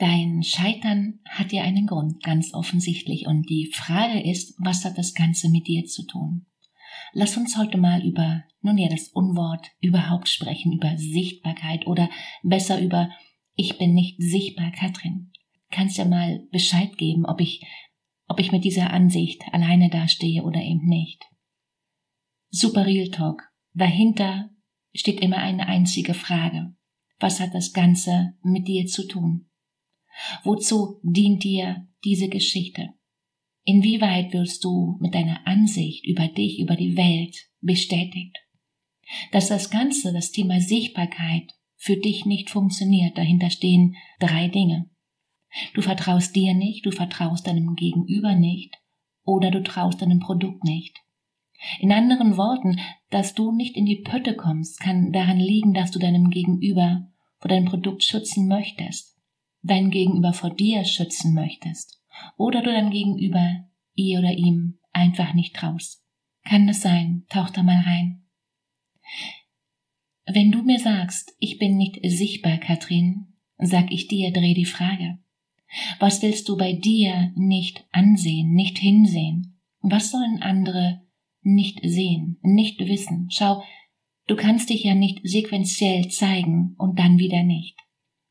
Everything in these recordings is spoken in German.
Dein Scheitern hat ja einen Grund, ganz offensichtlich. Und die Frage ist, was hat das Ganze mit dir zu tun? Lass uns heute mal über, nun ja, das Unwort überhaupt sprechen, über Sichtbarkeit oder besser über Ich bin nicht sichtbar, Katrin. Kannst ja mal Bescheid geben, ob ich, ob ich mit dieser Ansicht alleine dastehe oder eben nicht. Super Real Talk. Dahinter steht immer eine einzige Frage. Was hat das Ganze mit dir zu tun? Wozu dient dir diese Geschichte? Inwieweit wirst du mit deiner Ansicht über dich, über die Welt bestätigt? Dass das Ganze, das Thema Sichtbarkeit für dich nicht funktioniert, dahinter stehen drei Dinge. Du vertraust dir nicht, du vertraust deinem Gegenüber nicht oder du traust deinem Produkt nicht. In anderen Worten, dass du nicht in die Pötte kommst, kann daran liegen, dass du deinem Gegenüber vor deinem Produkt schützen möchtest dein Gegenüber vor dir schützen möchtest oder du deinem Gegenüber ihr oder ihm einfach nicht traust. Kann es sein? Tauch da mal rein. Wenn du mir sagst, ich bin nicht sichtbar, Katrin, sag ich dir, dreh die Frage. Was willst du bei dir nicht ansehen, nicht hinsehen? Was sollen andere nicht sehen, nicht wissen? Schau, du kannst dich ja nicht sequenziell zeigen und dann wieder nicht.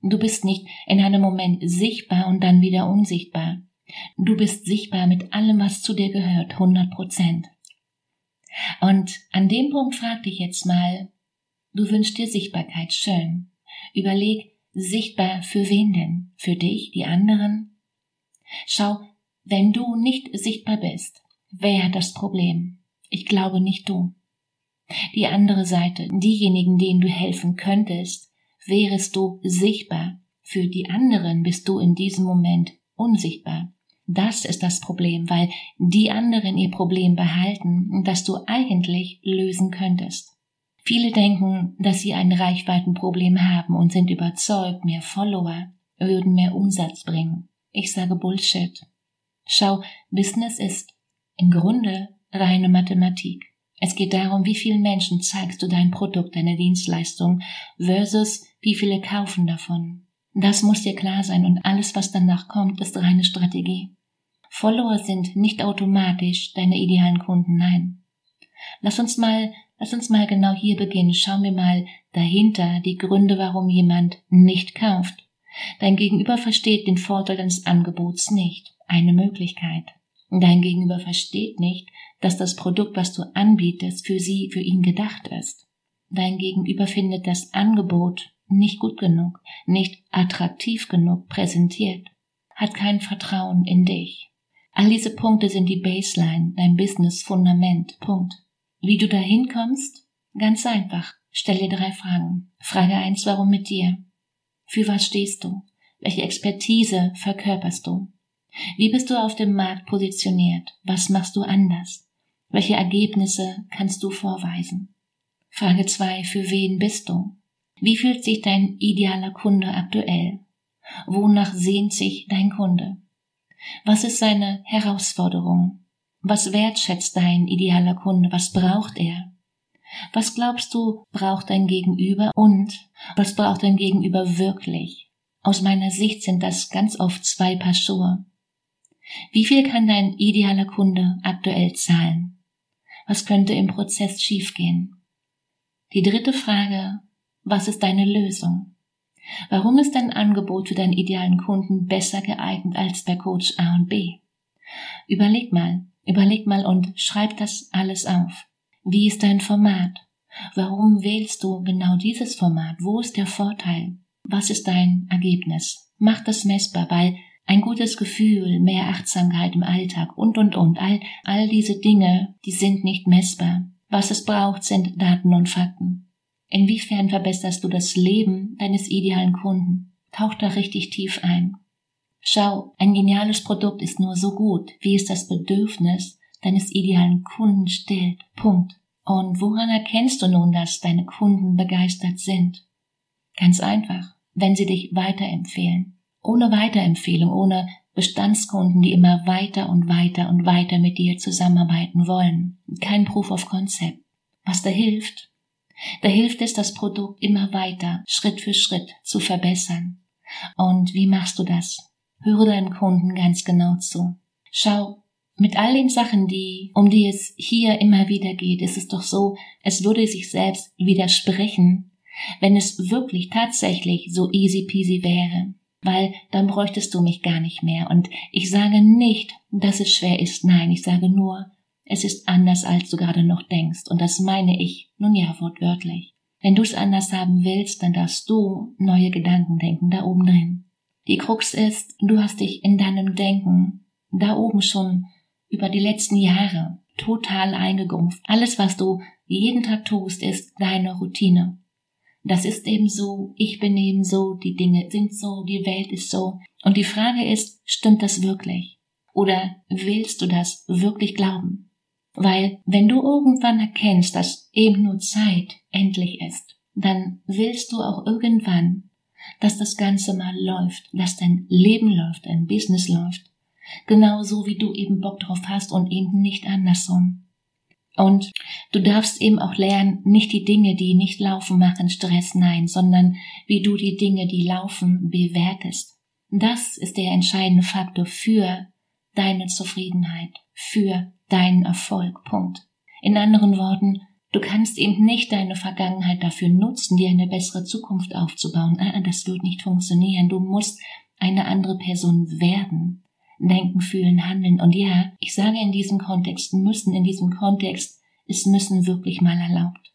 Du bist nicht in einem Moment sichtbar und dann wieder unsichtbar. Du bist sichtbar mit allem, was zu dir gehört, 100 Prozent. Und an dem Punkt frag dich jetzt mal, du wünschst dir Sichtbarkeit, schön. Überleg, sichtbar für wen denn? Für dich, die anderen? Schau, wenn du nicht sichtbar bist, wer hat das Problem? Ich glaube nicht du. Die andere Seite, diejenigen, denen du helfen könntest, wärest du sichtbar. Für die anderen bist du in diesem Moment unsichtbar. Das ist das Problem, weil die anderen ihr Problem behalten, das du eigentlich lösen könntest. Viele denken, dass sie ein Reichweitenproblem haben und sind überzeugt, mehr Follower würden mehr Umsatz bringen. Ich sage Bullshit. Schau, Business ist im Grunde reine Mathematik. Es geht darum, wie vielen Menschen zeigst du dein Produkt, deine Dienstleistung versus wie viele kaufen davon. Das muss dir klar sein und alles, was danach kommt, ist reine Strategie. Follower sind nicht automatisch deine idealen Kunden, nein. Lass uns mal, lass uns mal genau hier beginnen. Schau mir mal dahinter die Gründe, warum jemand nicht kauft. Dein Gegenüber versteht den Vorteil deines Angebots nicht. Eine Möglichkeit. Dein Gegenüber versteht nicht, dass das Produkt, was du anbietest, für sie, für ihn gedacht ist. Dein Gegenüber findet das Angebot nicht gut genug, nicht attraktiv genug präsentiert, hat kein Vertrauen in dich. All diese Punkte sind die Baseline, dein Business-Fundament. Punkt. Wie du dahin kommst? Ganz einfach. Stell dir drei Fragen. Frage eins: Warum mit dir? Für was stehst du? Welche Expertise verkörperst du? Wie bist du auf dem Markt positioniert? Was machst du anders? Welche Ergebnisse kannst du vorweisen? Frage zwei: Für wen bist du? Wie fühlt sich dein idealer Kunde aktuell? Wonach sehnt sich dein Kunde? Was ist seine Herausforderung? Was wertschätzt dein idealer Kunde? Was braucht er? Was glaubst du, braucht dein Gegenüber und was braucht dein Gegenüber wirklich? Aus meiner Sicht sind das ganz oft zwei Paar Schuhe. Wie viel kann dein idealer Kunde aktuell zahlen? Was könnte im Prozess schiefgehen? Die dritte Frage, was ist deine Lösung? Warum ist dein Angebot für deinen idealen Kunden besser geeignet als bei Coach A und B? Überleg mal, Überleg mal und schreib das alles auf. Wie ist dein Format? Warum wählst du genau dieses Format? Wo ist der Vorteil? Was ist dein Ergebnis? Mach das messbar, weil ein gutes Gefühl, mehr Achtsamkeit im Alltag und, und, und, all, all diese Dinge, die sind nicht messbar. Was es braucht, sind Daten und Fakten. Inwiefern verbesserst du das Leben deines idealen Kunden? Tauch da richtig tief ein. Schau, ein geniales Produkt ist nur so gut, wie es das Bedürfnis deines idealen Kunden stillt. Punkt. Und woran erkennst du nun, dass deine Kunden begeistert sind? Ganz einfach, wenn sie dich weiterempfehlen. Ohne Weiterempfehlung, ohne Bestandskunden, die immer weiter und weiter und weiter mit dir zusammenarbeiten wollen. Kein Proof of Concept. Was da hilft? Da hilft es, das Produkt immer weiter, Schritt für Schritt zu verbessern. Und wie machst du das? Höre deinem Kunden ganz genau zu. Schau, mit all den Sachen, die, um die es hier immer wieder geht, ist es doch so, es würde sich selbst widersprechen, wenn es wirklich tatsächlich so easy peasy wäre weil dann bräuchtest du mich gar nicht mehr. Und ich sage nicht, dass es schwer ist, nein, ich sage nur, es ist anders, als du gerade noch denkst. Und das meine ich, nun ja, wortwörtlich. Wenn du es anders haben willst, dann darfst du neue Gedanken denken, da oben drin. Die Krux ist, du hast dich in deinem Denken da oben schon über die letzten Jahre total eingegrumpft. Alles, was du jeden Tag tust, ist deine Routine. Das ist eben so, ich bin eben so, die Dinge sind so, die Welt ist so. Und die Frage ist, stimmt das wirklich? Oder willst du das wirklich glauben? Weil wenn du irgendwann erkennst, dass eben nur Zeit endlich ist, dann willst du auch irgendwann, dass das Ganze mal läuft, dass dein Leben läuft, dein Business läuft. Genauso wie du eben Bock drauf hast und eben nicht andersrum. Und du darfst eben auch lernen, nicht die Dinge, die nicht laufen, machen Stress, nein, sondern wie du die Dinge, die laufen, bewertest. Das ist der entscheidende Faktor für deine Zufriedenheit, für deinen Erfolg. Punkt. In anderen Worten, du kannst eben nicht deine Vergangenheit dafür nutzen, dir eine bessere Zukunft aufzubauen. Ah, das wird nicht funktionieren. Du musst eine andere Person werden denken, fühlen, handeln. Und ja, ich sage in diesem Kontext müssen, in diesem Kontext ist müssen wirklich mal erlaubt.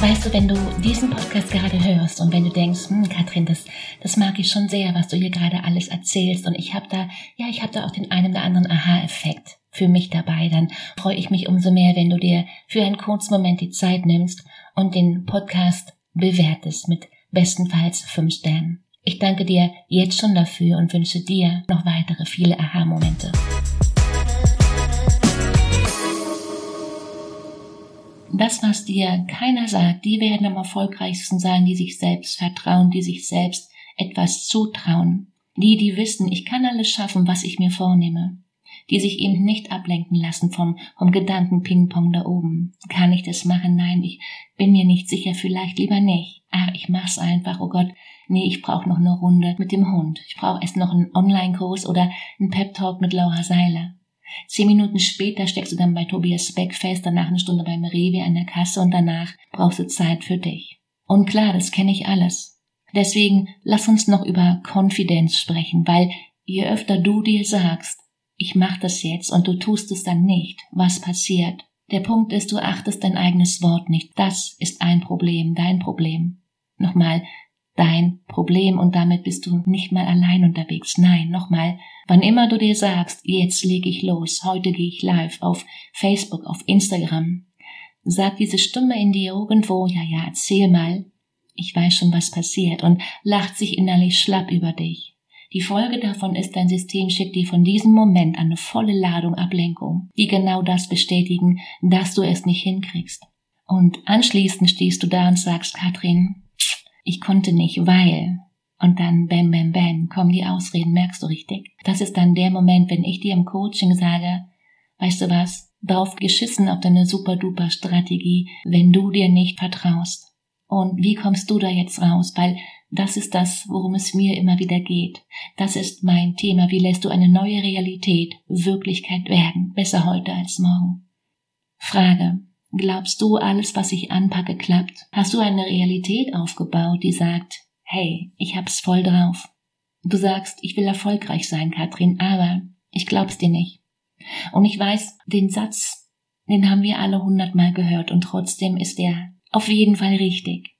Weißt du, wenn du diesen Podcast gerade hörst und wenn du denkst, hm, Katrin, das, das mag ich schon sehr, was du hier gerade alles erzählst und ich habe da, ja, ich habe da auch den einen oder anderen Aha-Effekt für mich dabei, dann freue ich mich umso mehr, wenn du dir für einen kurzen Moment die Zeit nimmst und den Podcast bewertest mit bestenfalls fünf Sternen. Ich danke dir jetzt schon dafür und wünsche dir noch weitere viele Aha-Momente. Das, was dir keiner sagt, die werden am erfolgreichsten sein, die sich selbst vertrauen, die sich selbst etwas zutrauen. Die, die wissen, ich kann alles schaffen, was ich mir vornehme die sich eben nicht ablenken lassen vom, vom Gedanken Ping-Pong da oben. Kann ich das machen? Nein, ich bin mir nicht sicher, vielleicht lieber nicht. Ach, ich mach's einfach, oh Gott. Nee, ich brauche noch eine Runde mit dem Hund. Ich brauche erst noch einen Online-Kurs oder einen Pep-Talk mit Laura Seiler. Zehn Minuten später steckst du dann bei Tobias Beck fest, danach eine Stunde beim Rewe an der Kasse und danach brauchst du Zeit für dich. Und klar, das kenne ich alles. Deswegen lass uns noch über Konfidenz sprechen, weil je öfter du dir sagst, ich mach das jetzt und du tust es dann nicht, was passiert? Der Punkt ist, du achtest dein eigenes Wort nicht. Das ist ein Problem, dein Problem. Nochmal, dein Problem und damit bist du nicht mal allein unterwegs. Nein, nochmal, wann immer du dir sagst, jetzt leg ich los, heute gehe ich live auf Facebook, auf Instagram, sagt diese Stimme in dir irgendwo, ja, ja, erzähl mal, ich weiß schon, was passiert und lacht sich innerlich schlapp über dich. Die Folge davon ist, dein System schickt dir von diesem Moment eine volle Ladung Ablenkung, die genau das bestätigen, dass du es nicht hinkriegst. Und anschließend stehst du da und sagst, Katrin, ich konnte nicht, weil. Und dann bam, bam, bam, kommen die Ausreden, merkst du richtig. Das ist dann der Moment, wenn ich dir im Coaching sage, weißt du was, drauf geschissen auf deine super-duper Strategie, wenn du dir nicht vertraust. Und wie kommst du da jetzt raus? Weil das ist das, worum es mir immer wieder geht. Das ist mein Thema. Wie lässt du eine neue Realität Wirklichkeit werden? Besser heute als morgen. Frage. Glaubst du, alles, was ich anpacke, klappt? Hast du eine Realität aufgebaut, die sagt, hey, ich hab's voll drauf? Du sagst, ich will erfolgreich sein, Katrin, aber ich glaub's dir nicht. Und ich weiß, den Satz, den haben wir alle hundertmal gehört und trotzdem ist er auf jeden Fall richtig.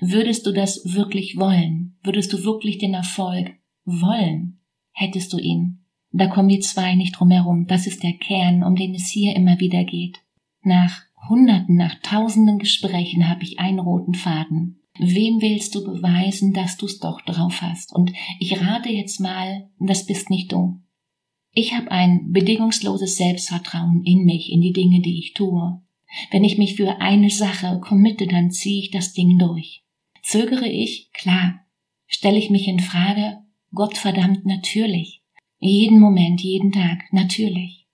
Würdest du das wirklich wollen? Würdest du wirklich den Erfolg wollen? Hättest du ihn? Da kommen die zwei nicht drum herum. Das ist der Kern, um den es hier immer wieder geht. Nach Hunderten, nach Tausenden Gesprächen habe ich einen roten Faden. Wem willst du beweisen, dass du's doch drauf hast? Und ich rate jetzt mal, das bist nicht du. Ich habe ein bedingungsloses Selbstvertrauen in mich, in die Dinge, die ich tue. Wenn ich mich für eine Sache committe, dann ziehe ich das Ding durch. Zögere ich? Klar. Stelle ich mich in Frage? Gott verdammt natürlich. Jeden Moment, jeden Tag, natürlich.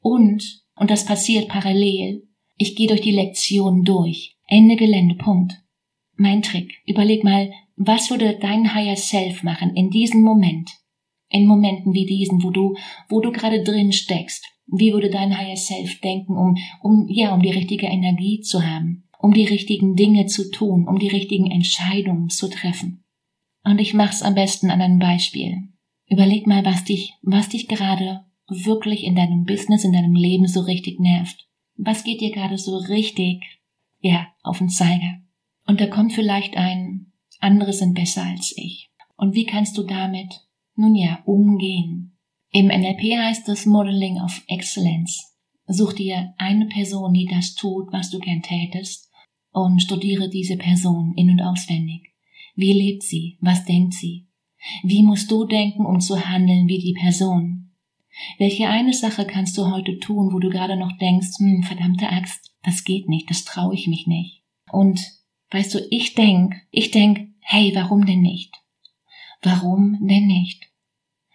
Und, und das passiert parallel, ich gehe durch die Lektion durch. Ende Gelände, Punkt. Mein Trick. Überleg mal, was würde dein Higher Self machen in diesem Moment? In Momenten wie diesen, wo du, wo du gerade drin steckst. Wie würde dein Higher Self denken, um, um, ja, um die richtige Energie zu haben, um die richtigen Dinge zu tun, um die richtigen Entscheidungen zu treffen? Und ich mach's am besten an einem Beispiel. Überleg mal, was dich, was dich gerade wirklich in deinem Business, in deinem Leben so richtig nervt. Was geht dir gerade so richtig, ja, auf den Zeiger? Und da kommt vielleicht ein, andere sind besser als ich. Und wie kannst du damit, nun ja, umgehen? Im NLP heißt es Modeling of Excellence. Such dir eine Person, die das tut, was du gern tätest, und studiere diese Person in und auswendig. Wie lebt sie? Was denkt sie? Wie musst du denken, um zu handeln wie die Person? Welche eine Sache kannst du heute tun, wo du gerade noch denkst, hm, verdammte Axt, das geht nicht, das traue ich mich nicht. Und Weißt du, ich denk, ich denk, hey, warum denn nicht? Warum denn nicht?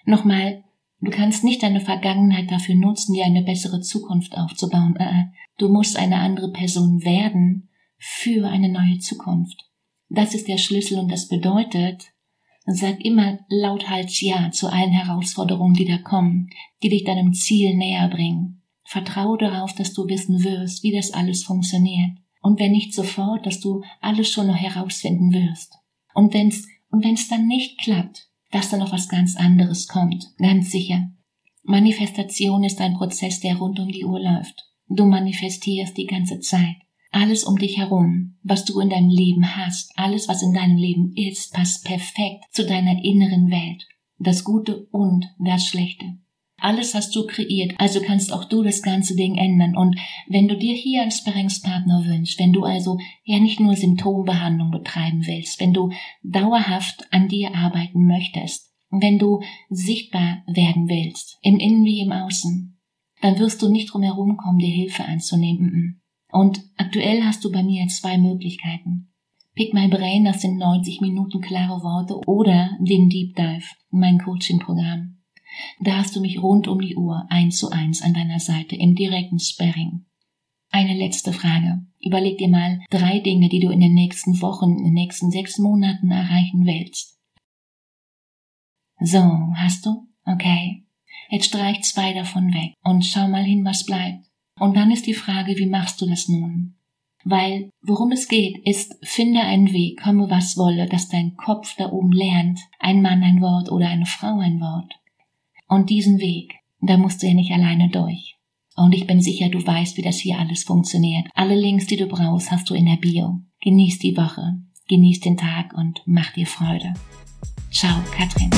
Nochmal, du kannst nicht deine Vergangenheit dafür nutzen, dir eine bessere Zukunft aufzubauen. Äh, du musst eine andere Person werden für eine neue Zukunft. Das ist der Schlüssel und das bedeutet, sag immer lauthals Ja zu allen Herausforderungen, die da kommen, die dich deinem Ziel näher bringen. Vertraue darauf, dass du wissen wirst, wie das alles funktioniert. Und wenn nicht sofort, dass du alles schon noch herausfinden wirst. Und wenn's, und wenn's dann nicht klappt, dass da noch was ganz anderes kommt, ganz sicher. Manifestation ist ein Prozess, der rund um die Uhr läuft. Du manifestierst die ganze Zeit. Alles um dich herum, was du in deinem Leben hast, alles, was in deinem Leben ist, passt perfekt zu deiner inneren Welt. Das Gute und das Schlechte. Alles hast du kreiert, also kannst auch du das ganze Ding ändern. Und wenn du dir hier einen Sparringspartner wünschst, wenn du also ja nicht nur Symptombehandlung betreiben willst, wenn du dauerhaft an dir arbeiten möchtest, wenn du sichtbar werden willst, im Innen wie im Außen, dann wirst du nicht drum herum kommen, dir Hilfe anzunehmen. Und aktuell hast du bei mir zwei Möglichkeiten. Pick My Brain, das sind 90 Minuten klare Worte, oder den Deep Dive, mein Coaching-Programm. Da hast du mich rund um die Uhr eins zu eins an deiner Seite im direkten Sparring. Eine letzte Frage. Überleg dir mal drei Dinge, die du in den nächsten Wochen, in den nächsten sechs Monaten erreichen willst. So, hast du? Okay. Jetzt streich zwei davon weg und schau mal hin, was bleibt. Und dann ist die Frage, wie machst du das nun? Weil worum es geht, ist, finde einen Weg, komme was wolle, dass dein Kopf da oben lernt, ein Mann ein Wort oder eine Frau ein Wort. Und diesen Weg, da musst du ja nicht alleine durch. Und ich bin sicher, du weißt, wie das hier alles funktioniert. Alle Links, die du brauchst, hast du in der Bio. Genieß die Woche, genieß den Tag und mach dir Freude. Ciao, Katrin.